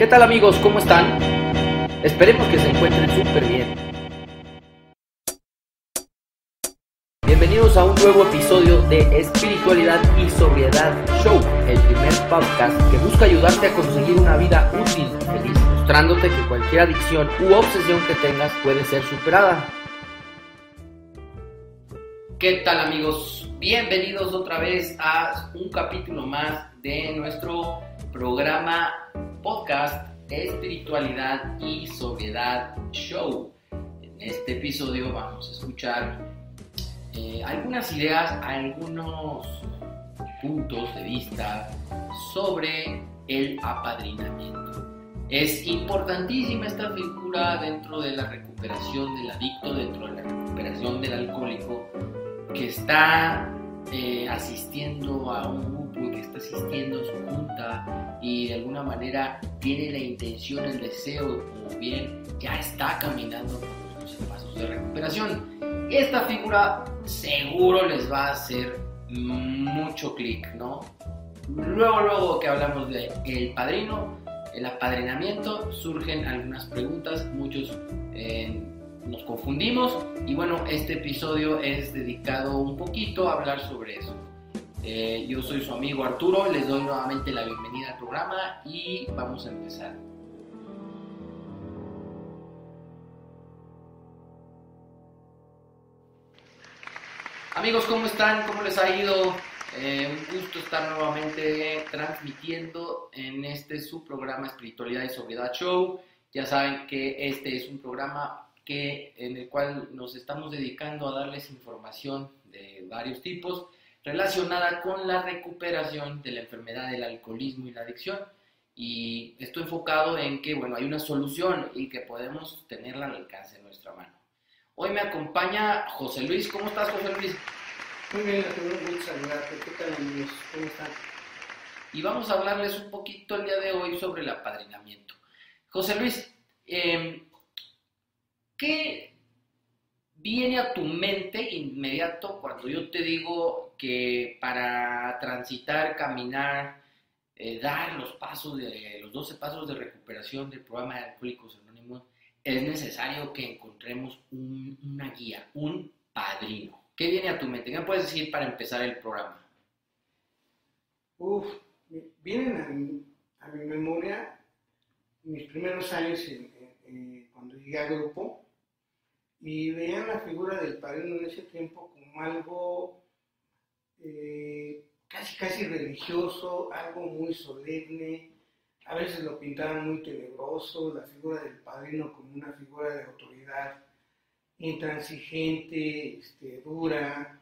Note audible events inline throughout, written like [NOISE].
¿Qué tal amigos? ¿Cómo están? Esperemos que se encuentren súper bien. Bienvenidos a un nuevo episodio de Espiritualidad y Sobriedad Show, el primer podcast que busca ayudarte a conseguir una vida útil y feliz, mostrándote que cualquier adicción u obsesión que tengas puede ser superada. ¿Qué tal amigos? Bienvenidos otra vez a un capítulo más de nuestro programa podcast Espiritualidad y Sobriedad Show. En este episodio vamos a escuchar eh, algunas ideas, algunos puntos de vista sobre el apadrinamiento. Es importantísima esta figura dentro de la recuperación del adicto, dentro de la recuperación del alcohólico, que está eh, asistiendo a un grupo que está asistiendo a su junta y de alguna manera tiene la intención, el deseo, o bien ya está caminando por los pasos de recuperación. Esta figura seguro les va a hacer mucho clic, ¿no? Luego, luego que hablamos de el padrino, el apadrinamiento, surgen algunas preguntas, muchos eh, nos confundimos y bueno, este episodio es dedicado un poquito a hablar sobre eso. Eh, yo soy su amigo Arturo, les doy nuevamente la bienvenida al programa y vamos a empezar. Amigos, ¿cómo están? ¿Cómo les ha ido? Eh, un gusto estar nuevamente transmitiendo en este su programa Espiritualidad y Sobriedad Show. Ya saben que este es un programa que, en el cual nos estamos dedicando a darles información de varios tipos relacionada con la recuperación de la enfermedad del alcoholismo y la adicción. Y esto enfocado en que, bueno, hay una solución y que podemos tenerla al alcance de nuestra mano. Hoy me acompaña José Luis. ¿Cómo estás, José Luis? Muy bien, un gusto saludarte. ¿Qué tal, amigos? ¿Cómo están? Y vamos a hablarles un poquito el día de hoy sobre el apadrinamiento. José Luis, eh, ¿qué viene a tu mente inmediato cuando yo te digo que para transitar, caminar, eh, dar los pasos de los 12 pasos de recuperación del programa de Alcohólicos Anónimos, es necesario que encontremos una guía, un padrino? ¿Qué viene a tu mente? ¿Qué puedes decir para empezar el programa? Uf, vienen a mi, memoria mis primeros años cuando llegué al grupo y veían la figura del padrino en ese tiempo como algo eh, casi casi religioso, algo muy solemne, a veces lo pintaban muy tenebroso, la figura del padrino como una figura de autoridad intransigente, este, dura,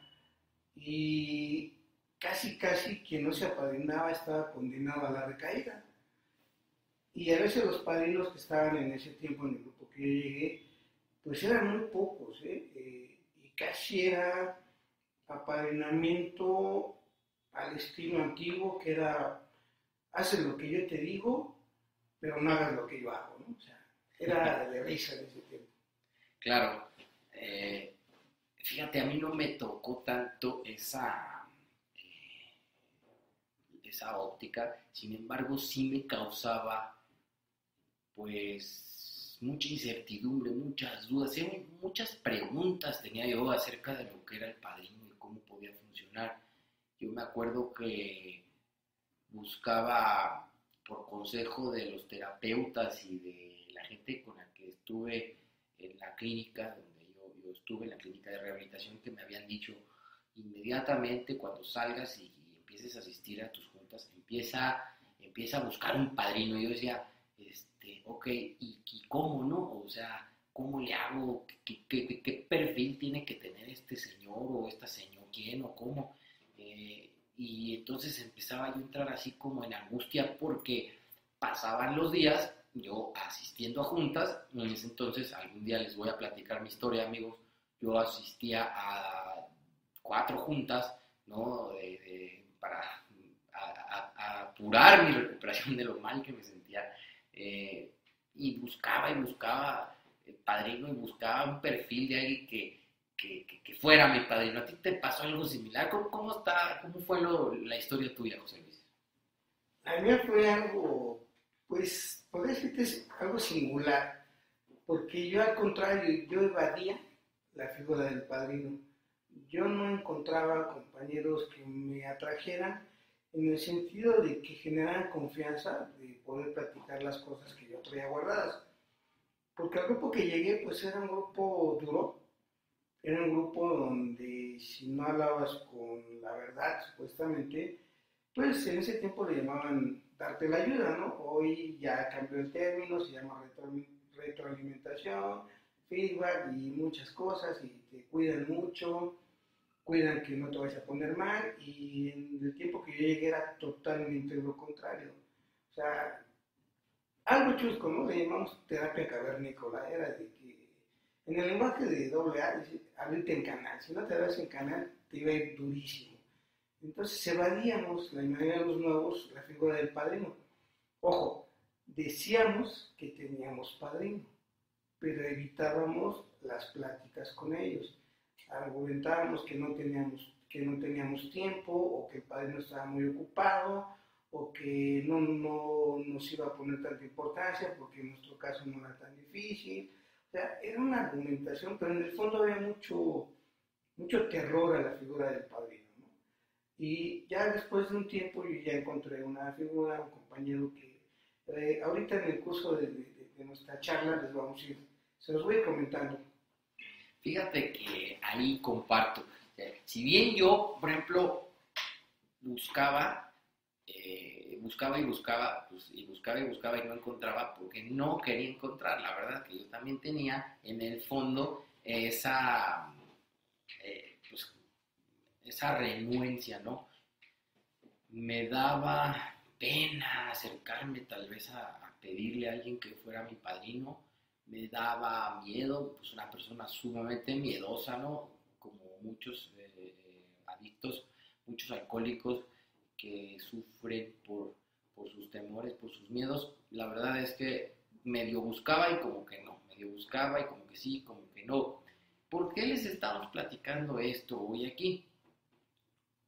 y casi casi quien no se apadrinaba estaba condenado a la recaída. Y a veces los padrinos que estaban en ese tiempo en el grupo que yo llegué, pues eran muy pocos, ¿eh? Eh, y casi era apadrinamiento al estilo antiguo, que era, haces lo que yo te digo, pero no hagas lo que yo hago, era de risa en ese tiempo. Claro, eh, fíjate, a mí no me tocó tanto esa, esa óptica, sin embargo sí me causaba pues mucha incertidumbre, muchas dudas, muchas preguntas tenía yo acerca de lo que era el padrino cómo podía funcionar. Yo me acuerdo que buscaba por consejo de los terapeutas y de la gente con la que estuve en la clínica, donde yo, estuve en la clínica de rehabilitación, que me habían dicho inmediatamente cuando salgas y, empieces a asistir a tus juntas, empieza, empieza a buscar un padrino. Y yo decía, este, ok, ¿y, cómo no? O sea, ¿cómo le hago? ¿Qué, qué, perfil tiene que tener este señor o esta señora? ¿Quién o cómo? Eh, y entonces empezaba yo a entrar así como en angustia porque pasaban los días yo asistiendo a juntas, en ese entonces, algún día les voy a platicar mi historia, amigos, yo asistía a cuatro juntas, ¿no? para apurar mi recuperación de lo mal que me sentía eh, y buscaba y buscaba el padrino y buscaba un perfil de alguien que, que, fuera mi padrino. ¿A ti te pasó algo similar? ¿Cómo, cómo está, cómo fue la historia tuya, José Luis? A mí fue algo, pues, podría decir que es algo singular, porque yo al contrario, yo evadía la figura del padrino. Yo no encontraba compañeros que me atrajeran en el sentido de que generaran confianza de poder platicar las cosas que yo traía guardadas. Porque el grupo que llegué, pues era un grupo duro, era un grupo donde si no hablabas con la verdad, supuestamente, pues en ese tiempo le llamaban darte la ayuda, ¿no? Hoy ya cambió el término, se llama retroalimentación, feedback y muchas cosas, y te cuidan mucho, cuidan que no te vayas a poner mal, y en el tiempo que yo llegué era totalmente lo contrario. O sea, algo chusco, ¿no? Le llamamos terapia cavernícola, era de que en el lenguaje de doble A, abrirte en canal, si no te abres en canal, te iba a ir durísimo. Entonces evadíamos, la mayoría de los nuevos, la figura del padrino. Ojo, decíamos que teníamos padrino, pero evitábamos las pláticas con ellos. Argumentábamos que no teníamos, que no teníamos tiempo, o que el padrino estaba muy ocupado, o que no, no nos iba a poner tanta importancia porque en nuestro caso no era tan difícil. Sea, era una argumentación, pero en el fondo había mucho, mucho terror a la figura del padrino. Y ya después de un tiempo yo ya encontré una figura, un compañero que eh, ahorita en el curso de, nuestra charla les vamos a ir, se los voy comentando. Fíjate que ahí comparto. Si bien yo, por ejemplo, buscaba, eh, buscaba y buscaba, pues, y buscaba y buscaba y no encontraba porque no quería encontrar. La verdad que yo también tenía en el fondo esa, eh, esa renuencia, ¿no? Me daba pena acercarme tal vez a, pedirle a alguien que fuera mi padrino, me daba miedo, pues una persona sumamente miedosa, ¿no? Como muchos eh, adictos, muchos alcohólicos que sufren por, por sus temores, por sus miedos. La verdad es que medio buscaba y como que no, medio buscaba y como que sí, como que no. ¿Por qué les estamos platicando esto hoy aquí?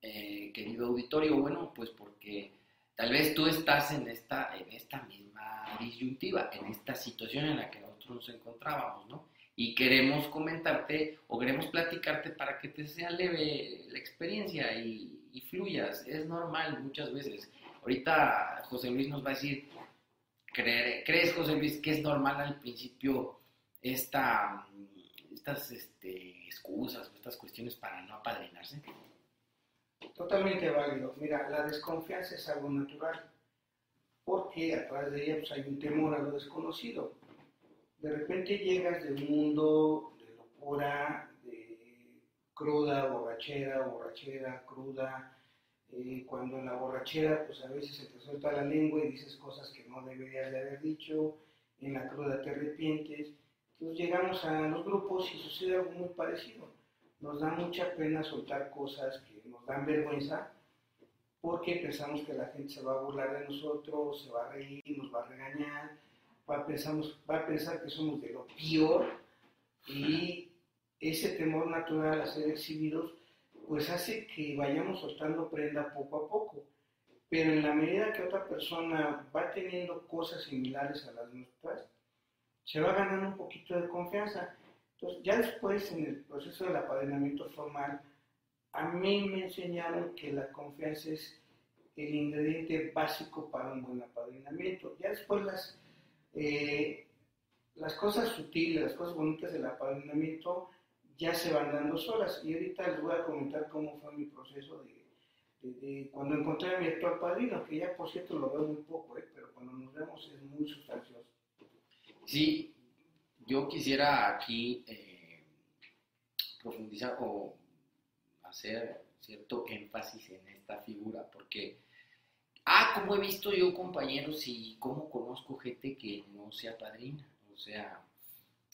Eh, querido auditorio? Bueno, pues porque tal vez tú estás en esta, en esta misma disyuntiva, en esta situación en la que nosotros nos encontrábamos, ¿no? Y queremos comentarte o queremos platicarte para que te sea leve la experiencia y, fluyas. Es normal muchas veces. Ahorita José Luis nos va a decir, ¿crees José Luis que es normal al principio esta, estas este, excusas estas cuestiones para no apadrinarse? Totalmente válido. Mira, la desconfianza es algo natural, porque a través de ella pues, hay un temor a lo desconocido. De repente llegas de un mundo de locura, cruda, borrachera, borrachera, cruda, eh, cuando en la borrachera pues a veces se te suelta la lengua y dices cosas que no deberías de haber dicho, en la cruda te arrepientes. Entonces llegamos a los grupos y sucede algo muy parecido. Nos da mucha pena soltar cosas que dan vergüenza porque pensamos que la gente se va a burlar de nosotros, se va a reír, nos va a regañar, va a, pensamos, va a pensar que somos de lo peor y ese temor natural a ser exhibidos pues hace que vayamos soltando prenda poco a poco. Pero en la medida que otra persona va teniendo cosas similares a las nuestras, se va ganando un poquito de confianza. Entonces, ya después, en el proceso del apadrinamiento formal, a mí me enseñaron que la confianza es el ingrediente básico para un buen apadrinamiento. Ya después las, eh, las cosas sutiles, las cosas bonitas del apadrinamiento ya se van dando solas. Y ahorita les voy a comentar cómo fue mi proceso de, cuando encontré a mi actual padrino, que ya por cierto lo veo muy poco, eh, pero cuando nos vemos es muy sustancioso. Sí, yo quisiera aquí eh, profundizar o hacer cierto énfasis en esta figura, porque, ah, como he visto yo compañeros y cómo conozco gente que no sea padrina, o sea,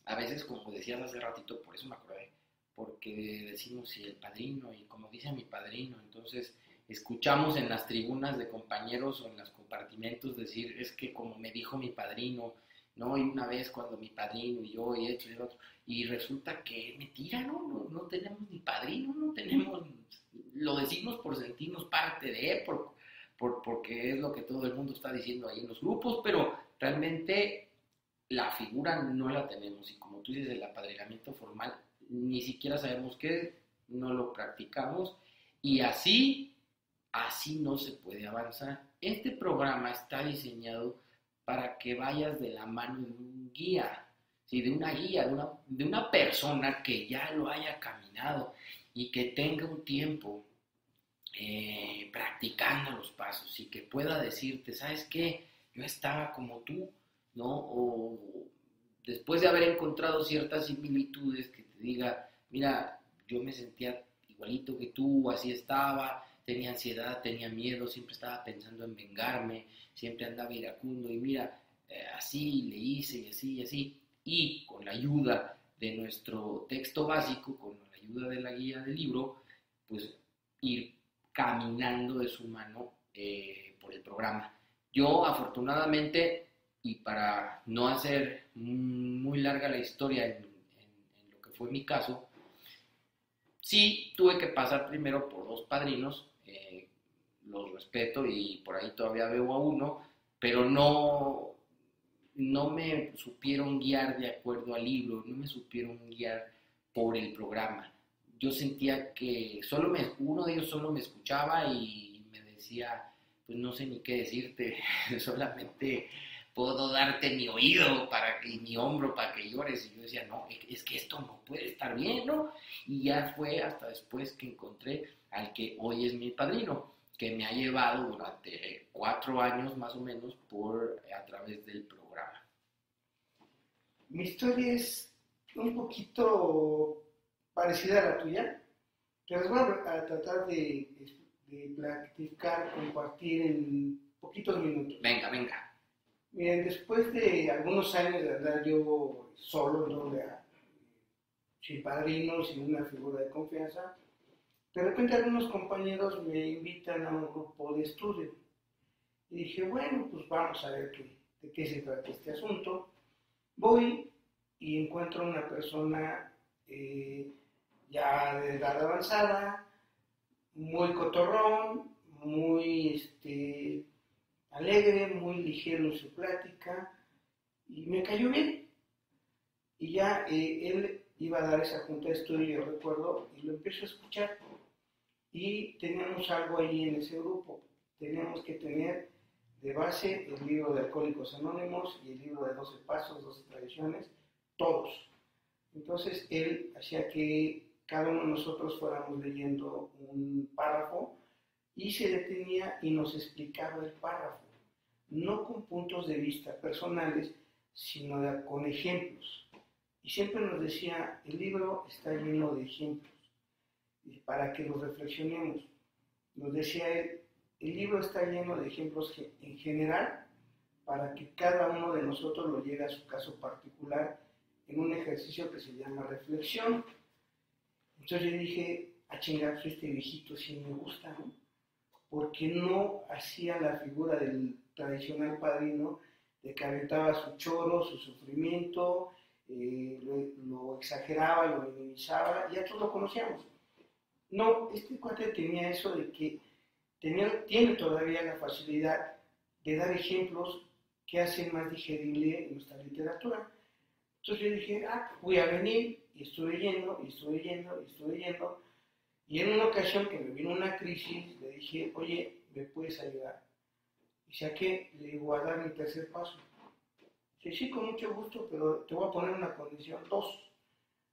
a veces como decías hace ratito, por eso me acordé, porque decimos si el padrino y como dice mi padrino, entonces escuchamos en las tribunas de compañeros o en los compartimentos decir, es que como me dijo mi padrino, ¿no? Y una vez cuando mi padrino y yo y esto y el otro, y resulta que mentira, ¿no? No, tenemos ni padrino, no tenemos, lo decimos por sentirnos parte de, por, por, porque es lo que todo el mundo está diciendo ahí en los grupos, pero realmente la figura no la tenemos y como tú dices, el apadrinamiento formal ni siquiera sabemos qué es, no lo practicamos y así, así no se puede avanzar. Este programa está diseñado para que vayas de la mano de un guía, ¿sí? de una guía, de una, de una persona que ya lo haya caminado y que tenga un tiempo eh, practicando los pasos y que pueda decirte, ¿sabes qué? Yo estaba como tú, ¿no? O después de haber encontrado ciertas similitudes, que te diga, mira, yo me sentía igualito que tú, así estaba, tenía ansiedad, tenía miedo, siempre estaba pensando en vengarme, siempre andaba iracundo y mira, eh, así le hice y así y así. Y con la ayuda de nuestro texto básico, con la ayuda de la guía del libro, pues ir caminando de su mano eh, por el programa. Yo afortunadamente, y para no hacer muy larga la historia en, lo que fue mi caso, sí tuve que pasar primero por dos padrinos, eh, los respeto y por ahí todavía veo a uno, pero no, no me supieron guiar de acuerdo al libro, no me supieron guiar por el programa. Yo sentía que solo me, uno de ellos solo me escuchaba y me decía, pues no sé ni qué decirte, [LAUGHS] solamente puedo darte mi oído para que, mi hombro para que llores. Y yo decía, no, es que esto no puede estar bien, ¿no? Y ya fue hasta después que encontré al que hoy es mi padrino, que me ha llevado durante cuatro años más o menos por, a través del programa. Mi historia es un poquito parecida a la tuya, que les voy a, tratar de, de, platicar, compartir en poquitos minutos. Venga, venga. Miren, después de algunos años de andar yo solo, donde sin padrinos, sin una figura de confianza, de repente algunos compañeros me invitan a un grupo de estudio. Y dije, bueno, pues vamos a ver de qué se trata este asunto. Voy y encuentro una persona eh, ya de edad avanzada, muy cotorrón, muy este, alegre, muy ligero en su plática, y me cayó bien. Y ya eh, él iba a dar esa junta de estudio, yo recuerdo, y lo empiezo a escuchar. Y teníamos algo ahí en ese grupo. Teníamos que tener de base el libro de Alcohólicos Anónimos y el libro de 12 Pasos, 12 Tradiciones, todos. Entonces él hacía que cada uno de nosotros fuéramos leyendo un párrafo y se detenía y nos explicaba el párrafo, no con puntos de vista personales, sino con ejemplos. Y siempre nos decía, el libro está lleno de ejemplos, para que los reflexionemos. Nos decía él, el libro está lleno de ejemplos en general, para que cada uno de nosotros lo lleve a su caso particular en un ejercicio que se llama reflexión. Entonces yo dije, a chingar, pues este viejito sí me gusta, ¿no? Porque no hacía la figura del tradicional padrino de que aventaba su choro, su sufrimiento, eh, lo, exageraba, lo minimizaba, ya todos lo conocíamos. No, este cuate tenía eso de que tenía, tiene todavía la facilidad de dar ejemplos que hacen más digerible nuestra literatura. Entonces yo dije, ah, voy a venir y estuve yendo, y estuve yendo, y estuve yendo. Y en una ocasión que me vino una crisis, le dije, oye, ¿me puedes ayudar? Y saqué, le digo, a dar mi tercer paso. Dice, sí, con mucho gusto, pero te voy a poner una condición. Dos.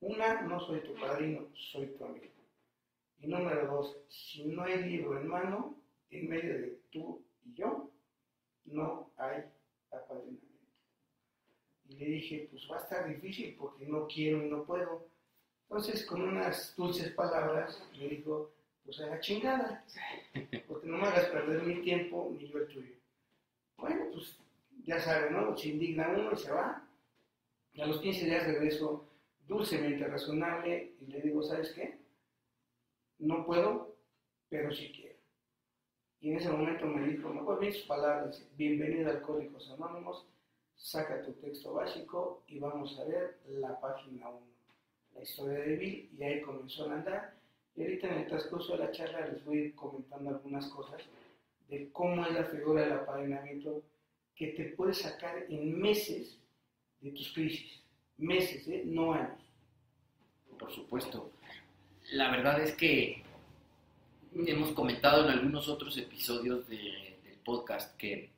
Una, no soy tu padrino, soy tu amigo. Y número dos, si no hay libro en mano, en medio de tú y yo, no hay apadrinamiento. Y le dije, pues va a estar difícil porque no quiero y no puedo. Entonces, con unas dulces palabras, le dijo, pues a la chingada, porque no me hagas perder mi tiempo ni yo el tuyo. Bueno, pues ya sabe, ¿no? Se indigna uno y se va. A los 15 días regreso dulcemente razonable y le digo, ¿sabes qué? No puedo, pero sí quiero. Y en ese momento me dijo, no puedo sus palabras, bienvenido a Alcohólicos Anónimos, saca tu texto básico y vamos a ver la página 1, la historia de Bill, y ahí comenzó a andar. Y ahorita en el transcurso de la charla les voy a ir comentando algunas cosas de cómo es la figura del apadrinamiento que te puede sacar en meses de tus crisis. Meses, ¿eh? no años. Por supuesto. La verdad es que hemos comentado en algunos otros episodios del podcast que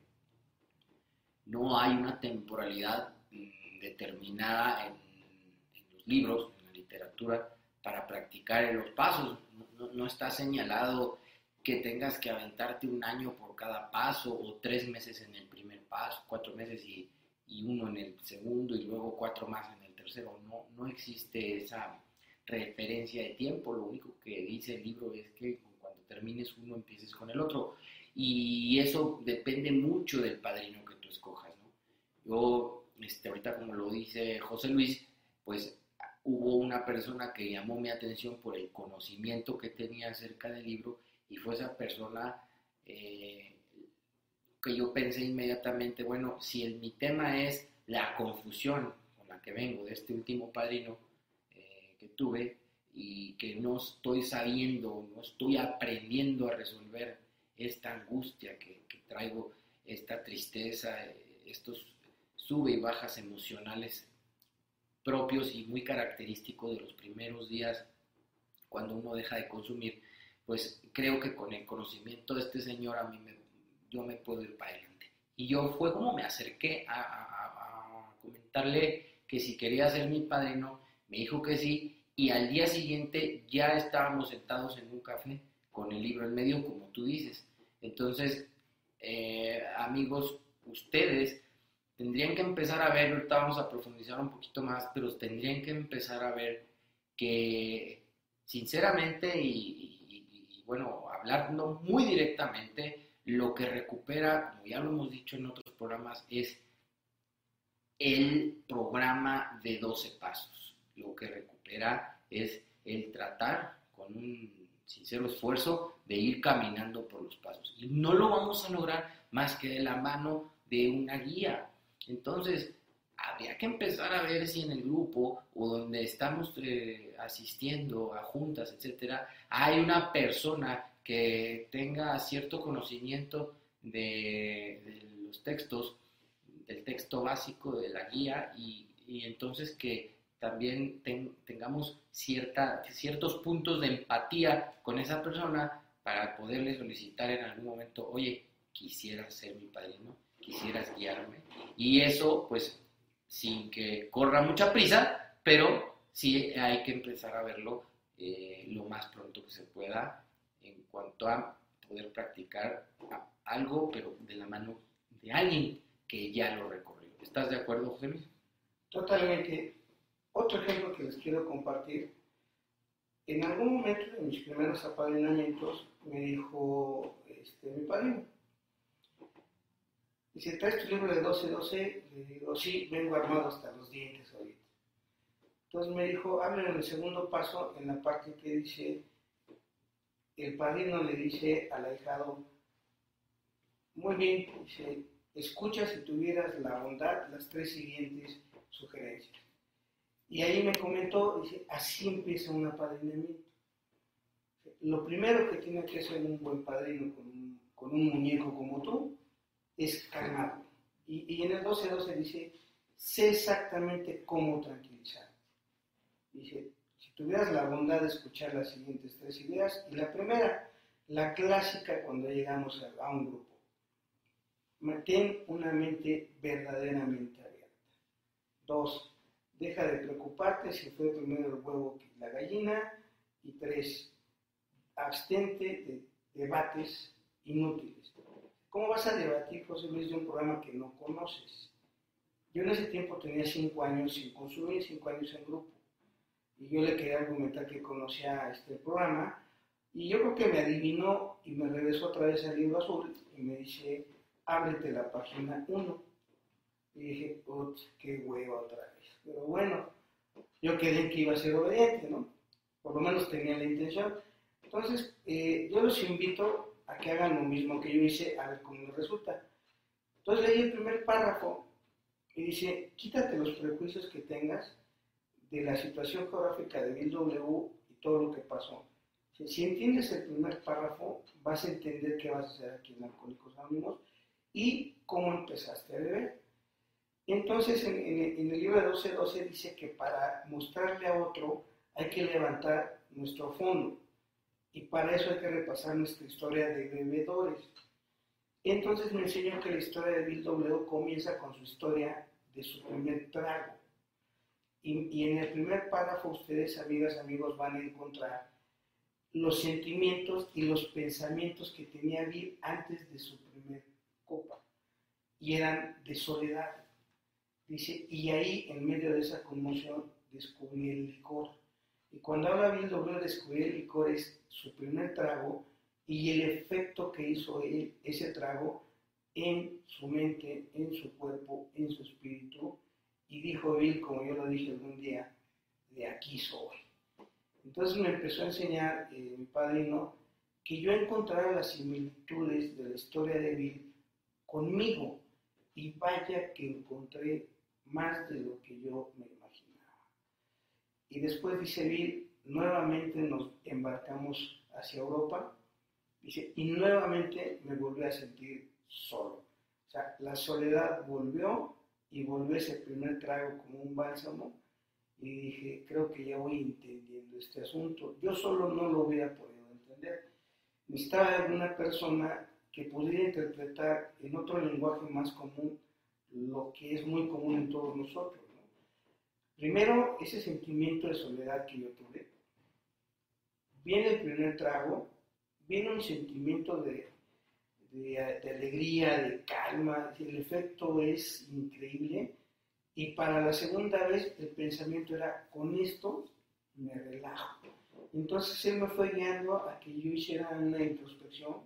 no hay una temporalidad mm, determinada en, los libros, en la literatura, para practicar los pasos. No, está señalado que tengas que aventarte un año por cada paso o tres meses en el primer paso, cuatro meses y, y uno en el segundo y luego cuatro más en el tercero. No, no existe esa referencia de tiempo. Lo único que dice el libro es que cuando termines uno empieces con el otro. Y eso depende mucho del padrino que tú escojas. ¿no? Yo, este, ahorita como lo dice José Luis, pues hubo una persona que llamó mi atención por el conocimiento que tenía acerca del libro y fue esa persona eh, que yo pensé inmediatamente, bueno, si el, mi tema es la confusión con la que vengo de este último padrino eh, que tuve y que no estoy sabiendo, no estoy aprendiendo a resolver esta angustia que, traigo, esta tristeza, estos sube y bajas emocionales propios y muy característicos de los primeros días cuando uno deja de consumir, pues creo que con el conocimiento de este señor a mí me, yo me puedo ir para adelante. Y yo fue como me acerqué a, a comentarle que si quería ser mi padrino, me dijo que sí, y al día siguiente ya estábamos sentados en un café con el libro en medio, como tú dices. Entonces, eh, amigos, ustedes tendrían que empezar a ver, ahorita vamos a profundizar un poquito más, pero tendrían que empezar a ver que, sinceramente, y, bueno, hablando muy directamente, lo que recupera, ya lo hemos dicho en otros programas, es el programa de 12 pasos. Lo que recupera es el tratar con un sincero esfuerzo de ir caminando por los pasos. Y no lo vamos a lograr más que de la mano de una guía. Entonces, habría que empezar a ver si en el grupo o donde estamos eh, asistiendo a juntas, etcétera, hay una persona que tenga cierto conocimiento de, los textos, del texto básico de la guía y, entonces que también tengamos cierta, ciertos puntos de empatía con esa persona para poderle solicitar en algún momento, oye, quisiera ser mi padrino, quisieras guiarme. Y eso, pues, sin que corra mucha prisa, pero sí hay que empezar a verlo eh, lo más pronto que se pueda en cuanto a poder practicar algo, pero de la mano de alguien que ya lo recorrió. ¿Estás de acuerdo, José Luis? Totalmente. Otro ejemplo que les quiero compartir. En algún momento de mis primeros apadrinamientos me dijo este, mi padrino, dice, ¿traes tu libro de 12-12? Le digo, sí, vengo armado hasta los dientes ahorita. Entonces me dijo, en el segundo paso, en la parte que dice, el padrino le dice al ahijado, muy bien, dice, escucha si tuvieras la bondad las tres siguientes sugerencias. Y ahí me comentó, así empieza un apadrinamiento. Lo primero que tiene que hacer un buen padrino con un, muñeco como tú es calmarlo. Y, y en el 12-12 dice, sé exactamente cómo tranquilizar. Dice, si tuvieras la bondad de escuchar las siguientes tres ideas, y la primera, la clásica cuando llegamos a, a un grupo, mantén una mente verdaderamente abierta. Dos, Deja de preocuparte si fue primero el huevo que la gallina. Y tres, abstente de debates inútiles. ¿Cómo vas a debatir, José Luis, de un programa que no conoces? Yo en ese tiempo tenía cinco años sin consumir, cinco años en grupo. Y yo le quería argumentar que conocía este programa. Y yo creo que me adivinó y me regresó otra vez al libro azul y me dice, ábrete la página 1. Y dije, qué huevo otra vez. Pero bueno, yo quedé que iba a ser obediente, ¿no? Por lo menos tenía la intención. Entonces, eh, yo los invito a que hagan lo mismo que yo hice, a ver cómo les resulta. Entonces leí el primer párrafo y dice, quítate los prejuicios que tengas de la situación geográfica de Bill W y todo lo que pasó. Si entiendes el primer párrafo, vas a entender qué vas a hacer aquí en Alcohólicos Anónimos y cómo empezaste a beber. Entonces, en, el libro de 12.12 12 dice que para mostrarle a otro hay que levantar nuestro fondo y para eso hay que repasar nuestra historia de bebedores. Entonces me enseñó que la historia de Bill W comienza con su historia de su primer trago. Y, y, en el primer párrafo ustedes, amigas, amigos, van a encontrar los sentimientos y los pensamientos que tenía Bill antes de su primer copa. Y eran de soledad. Dice, y ahí, en medio de esa conmoción, descubrí el licor. Y cuando Bill W, descubrir el licor es su primer trago y el efecto que hizo él, ese trago en su mente, en su cuerpo, en su espíritu. Y dijo Bill, como yo lo dije algún día, de aquí soy. Entonces me empezó a enseñar eh, mi padrino que yo encontrara las similitudes de la historia de Bill conmigo. Y vaya que encontré más de lo que yo me. Y después dice Bill, nuevamente nos embarcamos hacia Europa, dice, y nuevamente me volví a sentir solo. O sea, la soledad volvió y volvió ese primer trago como un bálsamo y dije, creo que ya voy entendiendo este asunto. Yo solo no lo hubiera podido entender. Necesitaba alguna persona que pudiera interpretar en otro lenguaje más común lo que es muy común en todos nosotros. Primero, ese sentimiento de soledad que yo tuve. Viene el primer trago, viene un sentimiento de, alegría, de calma, el efecto es increíble y para la segunda vez el pensamiento era, con esto me relajo. Entonces él me fue guiando a que yo hiciera una introspección.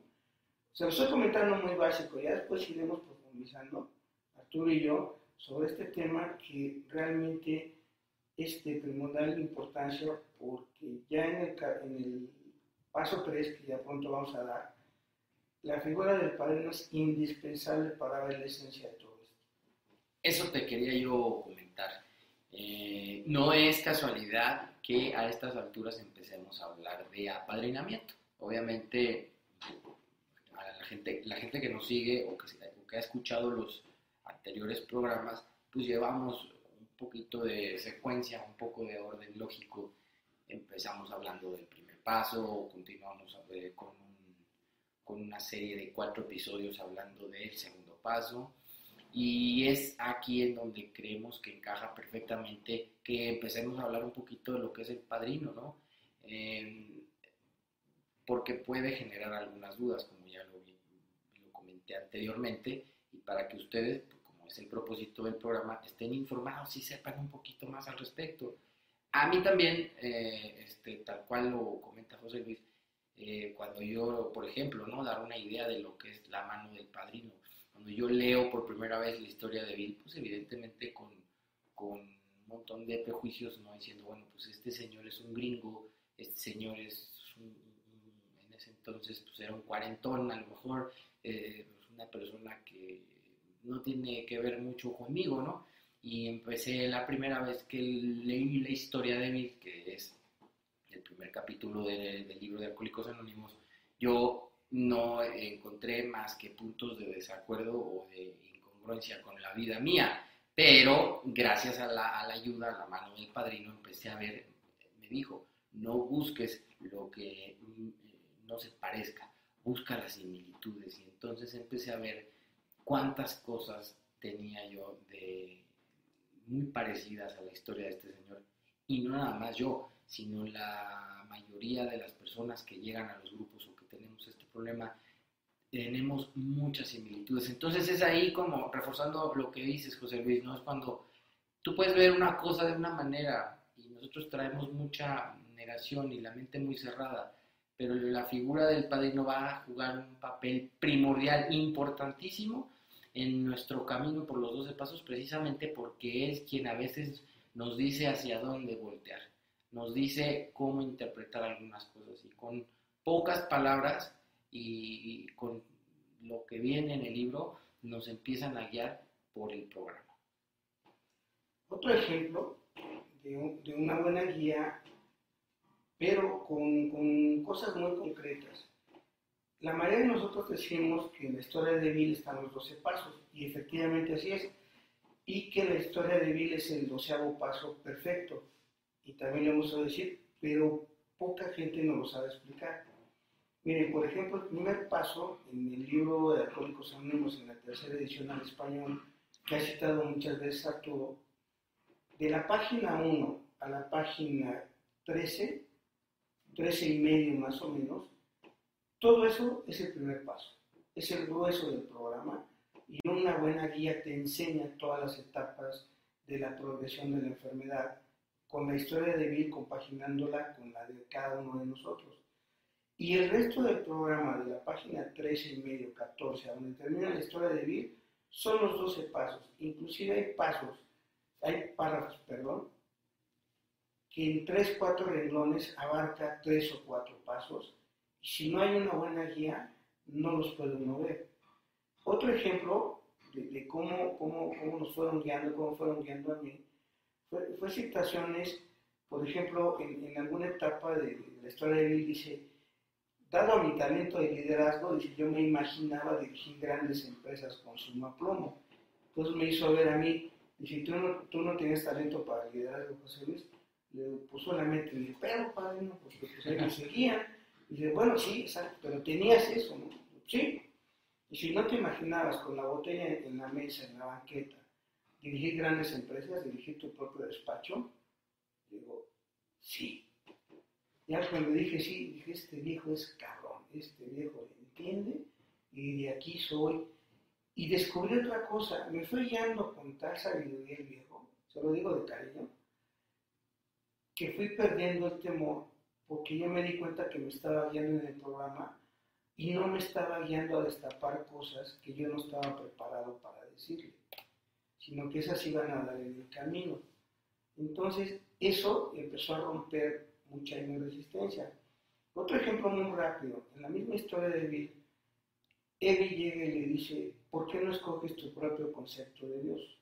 Se lo estoy comentando muy básico, ya después iremos profundizando, Arturo y yo, sobre este tema que realmente es de primordial importancia porque ya en el, en el paso 3, que ya pronto vamos a dar, la figura del padrino es indispensable para ver la esencia de todo. Eso te quería yo comentar. Eh, no es casualidad que a estas alturas empecemos a hablar de apadrinamiento. Obviamente, a la gente, la gente que nos sigue o que, que ha escuchado los anteriores programas, pues llevamos poquito de secuencia, un poco de orden lógico. Empezamos hablando del primer paso, continuamos con, con una serie de cuatro episodios hablando del segundo paso y es aquí en donde creemos que encaja perfectamente que empecemos a hablar un poquito de lo que es el padrino, ¿no? Em, porque puede generar algunas dudas, como ya lo, lo, comenté anteriormente, y para que ustedes, es el propósito del programa, estén informados y sepan un poquito más al respecto. A mí también, eh, este, tal cual lo comenta José Luis, eh, cuando yo, por ejemplo, ¿no? dar una idea de lo que es la mano del padrino, cuando yo leo por primera vez la historia de Bill, pues evidentemente con, con un montón de prejuicios, ¿no? Diciendo, bueno, pues este señor es un gringo, este señor es en ese entonces pues era un cuarentón, a lo mejor eh, una persona que no tiene que ver mucho conmigo, ¿no? Y empecé la primera vez que leí la historia de Bill, que es el primer capítulo del libro de Alcohólicos Anónimos, yo no encontré más que puntos de desacuerdo o de incongruencia con la vida mía. Pero gracias a la, ayuda, a la mano del padrino, empecé a ver, me dijo, no busques lo que mm, no se parezca, busca las similitudes. Y entonces empecé a ver cuántas cosas tenía yo de muy parecidas a la historia de este señor. Y no nada más yo, sino la mayoría de las personas que llegan a los grupos o que tenemos este problema, tenemos muchas similitudes. Entonces es ahí como reforzando lo que dices, José Luis, ¿no? Es cuando tú puedes ver una cosa de una manera y nosotros traemos mucha negación y la mente muy cerrada, pero la figura del padrino va a jugar un papel primordial, importantísimo en nuestro camino por los 12 pasos, precisamente porque es quien a veces nos dice hacia dónde voltear, nos dice cómo interpretar algunas cosas y con pocas palabras y con lo que viene en el libro nos empiezan a guiar por el programa. Otro ejemplo de, una buena guía, pero con, con, cosas muy concretas. La mayoría de nosotros decimos que en la historia de Bill están los 12 pasos, y efectivamente así es, y que la historia de Bill es el doceavo paso perfecto, y también le hemos a decir, pero poca gente nos lo sabe explicar. Miren, por ejemplo, el primer paso en el libro de Alcohólicos Anónimos, en la tercera edición al español, que ha citado muchas veces Arturo, de la página 1 a la página 13, 13 y medio más o menos, todo eso es el primer paso, es el grueso del programa y una buena guía te enseña todas las etapas de la progresión de la enfermedad, con la historia de Bill compaginándola con la de cada uno de nosotros. Y el resto del programa de la página 13 y medio, 14, donde termina la historia de Bill, son los 12 pasos. Inclusive hay pasos, hay párrafos, perdón, que en 3, 4 renglones abarca 3 o 4 pasos si no hay una buena guía, no los puede uno ver. Otro ejemplo de, cómo, cómo, cómo, nos fueron guiando, cómo fueron guiando a mí, fue, fue situaciones, por ejemplo, en, en alguna etapa de, la historia de Bill dice, dado mi talento de liderazgo, dice, yo me imaginaba dirigir grandes empresas con suma plomo. Entonces me hizo ver a mí, dice, tú no, tú no tienes talento para liderazgo, José Luis. Le puso la mente, le dije, pero padre, no, porque pues ahí me seguían. Y dice, bueno, sí, exacto, pero tenías eso, ¿no? Sí. Y si no te imaginabas con la botella en la mesa, en la banqueta, dirigir grandes empresas, dirigir tu propio despacho, digo, sí. Ya cuando dije sí, dije, este viejo es cabrón, este viejo entiende y de aquí soy. Y descubrí otra cosa, me fue guiando con tal sabiduría el viejo, se lo digo de cariño, que fui perdiendo el temor porque yo me di cuenta que me estaba guiando en el programa y no me estaba guiando a destapar cosas que yo no estaba preparado para decirle, sino que esas iban a dar en el camino. Entonces, eso empezó a romper mucha mi resistencia. Otro ejemplo muy rápido, en la misma historia de Bill, Eddie llega y le dice, ¿por qué no escoges tu propio concepto de Dios?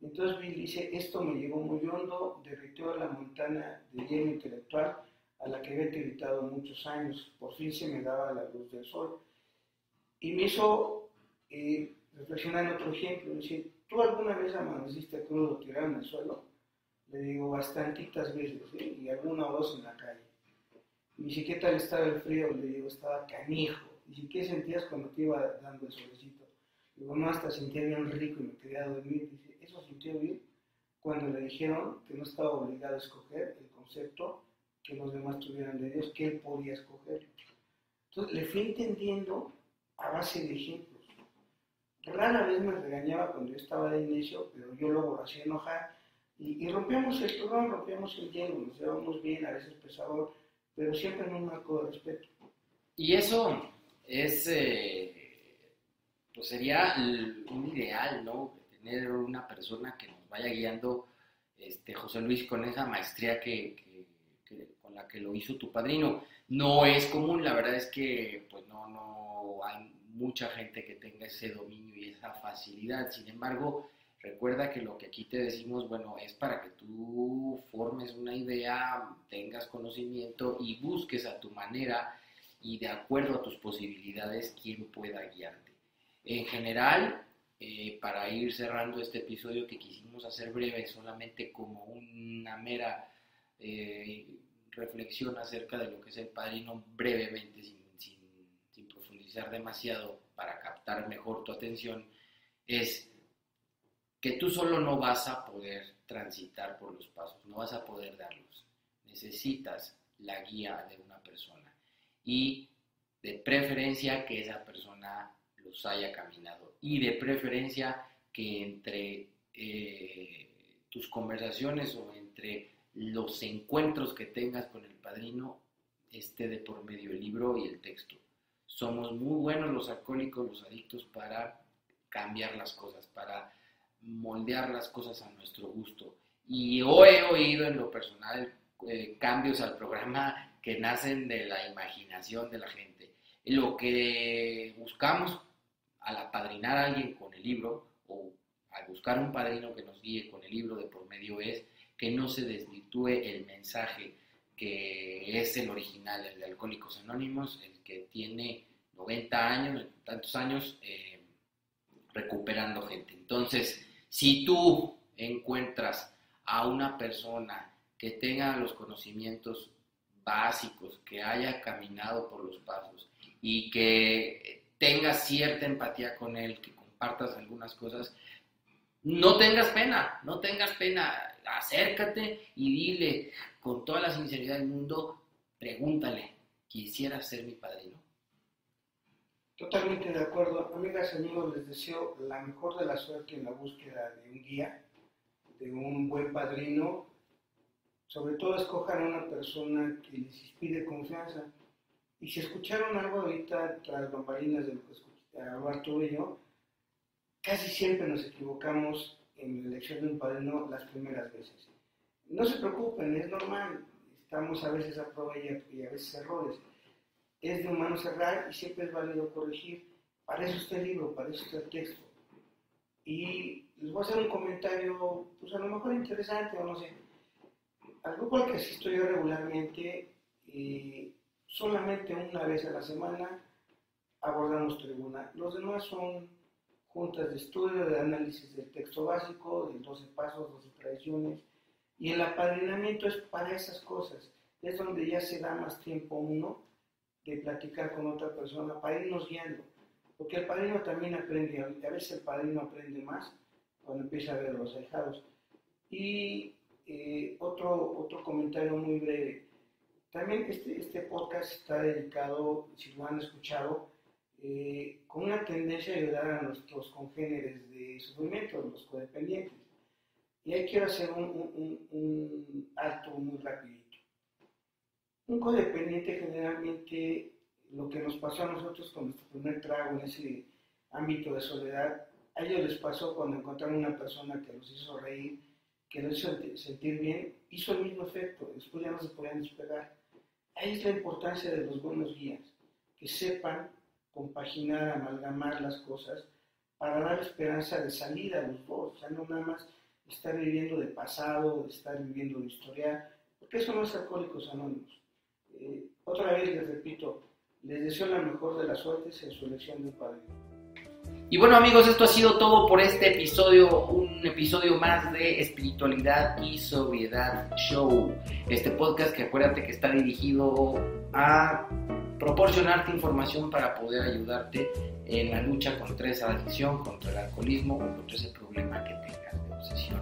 Entonces Bill dice, esto me llegó muy hondo, derritió la montaña de hielo intelectual a la que había evitado muchos años, por fin se me daba la luz del sol. Y me hizo eh, reflexionar en otro ejemplo, decir, ¿tú alguna vez amaneciste crudo tirado en el suelo? Le digo, bastantitas veces, y alguna o dos en la calle. Y dice, ¿qué tal estaba el frío? Le digo, estaba canijo. Dice, ¿qué sentías cuando te iba dando el solecito? Le digo, no, hasta sentía bien rico y me quería dormir. Dice, eso sintió bien cuando le dijeron que no estaba obligado a escoger el concepto que los demás tuvieran de Dios, que él podía escoger. Entonces le fui entendiendo a base de ejemplos. Rara vez me regañaba cuando yo estaba de inicio, pero yo luego hacía enojar y, rompíamos el programa, rompíamos el hielo, nos llevamos bien, a veces pesador, pero siempre en un marco de respeto. Y eso es, eh, pues sería un ideal, ¿no? Tener una persona que nos vaya guiando, este, José Luis, con esa maestría que la que lo hizo tu padrino. No es común, la verdad es que pues no, no hay mucha gente que tenga ese dominio y esa facilidad. Sin embargo, recuerda que lo que aquí te decimos, bueno, es para que tú formes una idea, tengas conocimiento y busques a tu manera y de acuerdo a tus posibilidades quién pueda guiarte. En general, eh, para ir cerrando este episodio que quisimos hacer breve, solamente como una mera eh, reflexión acerca de lo que es el padrino brevemente, sin, profundizar demasiado para captar mejor tu atención, es que tú solo no vas a poder transitar por los pasos, no vas a poder darlos. Necesitas la guía de una persona y de preferencia que esa persona los haya caminado y de preferencia que entre eh, tus conversaciones o entre los encuentros que tengas con el padrino esté de por medio el libro y el texto. Somos muy buenos los alcohólicos, los adictos, para cambiar las cosas, para moldear las cosas a nuestro gusto. Y hoy he oído en lo personal eh, cambios al programa que nacen de la imaginación de la gente. Lo que buscamos al apadrinar a alguien con el libro o al buscar un padrino que nos guíe con el libro de por medio es que no se desvirtúe el mensaje que es el original, el de Alcohólicos Anónimos, el que tiene 90 años, tantos años, eh, recuperando gente. Entonces, si tú encuentras a una persona que tenga los conocimientos básicos, que haya caminado por los pasos y que tenga cierta empatía con él, que compartas algunas cosas, no tengas pena, no tengas pena, acércate y dile con toda la sinceridad del mundo, pregúntale, ¿quisiera ser mi padrino? Totalmente de acuerdo. Amigas y amigos, les deseo la mejor de la suerte en la búsqueda de un guía, de un buen padrino. Sobre todo escojan a una persona que les inspire confianza. Y si escucharon algo ahorita tras bambalinas de lo que hablar tú y yo, casi siempre nos equivocamos en la elección de un padrino las primeras veces. No se preocupen, es normal, estamos a veces a prueba y a, veces errores. Es de humano cerrar y siempre es válido corregir. Para eso está el libro, para eso está el texto. Y les voy a hacer un comentario, pues a lo mejor interesante o no sé. Al grupo al que asisto yo regularmente, eh, solamente una vez a la semana abordamos tribuna. Los demás son juntas de estudio, de análisis del texto básico, de 12 pasos, 12 tradiciones. Y el apadrinamiento es para esas cosas. Es donde ya se da más tiempo uno de platicar con otra persona para irnos guiando. Porque el padrino también aprende, a veces el padrino aprende más cuando empieza a ver los ahijados. Y eh, otro, otro comentario muy breve. También este, este podcast está dedicado, si lo han escuchado, eh, con una tendencia a ayudar a nuestros congéneres de sufrimiento, los codependientes. Y ahí quiero hacer un, un, un alto muy rapidito. Un codependiente generalmente, lo que nos pasó a nosotros con nuestro primer trago en ese ámbito de soledad, a ellos les pasó cuando encontraron una persona que los hizo reír, que los hizo sentir bien, hizo el mismo efecto, después ya no se podían despegar. Ahí es la importancia de los buenos guías, que sepan compaginar, amalgamar las cosas para dar esperanza de salida a los dos, o sea, no nada más estar viviendo de pasado, de estar viviendo de historial, porque eso no es alcohólicos anónimos. Eh, otra vez les repito, les deseo la mejor de las suertes en su elección de padre. Y bueno amigos, esto ha sido todo por este episodio, un episodio más de espiritualidad y sobriedad show. Este podcast que acuérdate que está dirigido a proporcionarte información para poder ayudarte en la lucha contra esa adicción, contra el alcoholismo o contra ese problema que tengas de obsesión.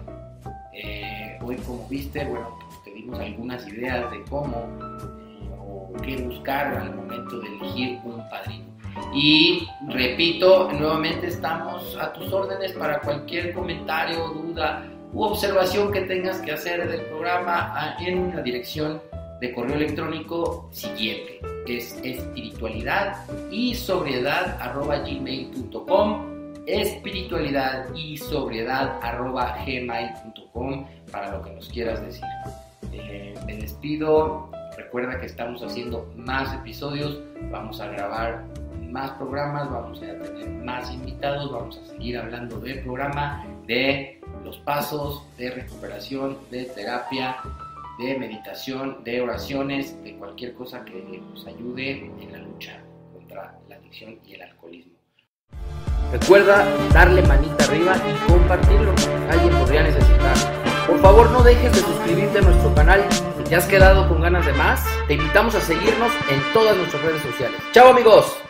Eh, hoy, como viste, bueno, pues te dimos algunas ideas de cómo eh, o qué buscar al momento de elegir un padrino. Y repito, nuevamente estamos a tus órdenes para cualquier comentario, duda u observación que tengas que hacer del programa en la dirección de correo electrónico siguiente, es espiritualidad y sobriedad arroba gmail.com espiritualidad y sobriedad arroba gmail.com para lo que nos quieras decir. Eh, me despido, recuerda que estamos haciendo más episodios, vamos a grabar más programas, vamos a tener más invitados, vamos a seguir hablando del programa, de los pasos de recuperación, de terapia, de meditación, de oraciones, de cualquier cosa que nos ayude en la lucha contra la adicción y el alcoholismo. Recuerda darle manita arriba y compartirlo. Alguien podría necesitar. Por favor, no dejes de suscribirte a nuestro canal. Si te has quedado con ganas de más, te invitamos a seguirnos en todas nuestras redes sociales. ¡Chao amigos!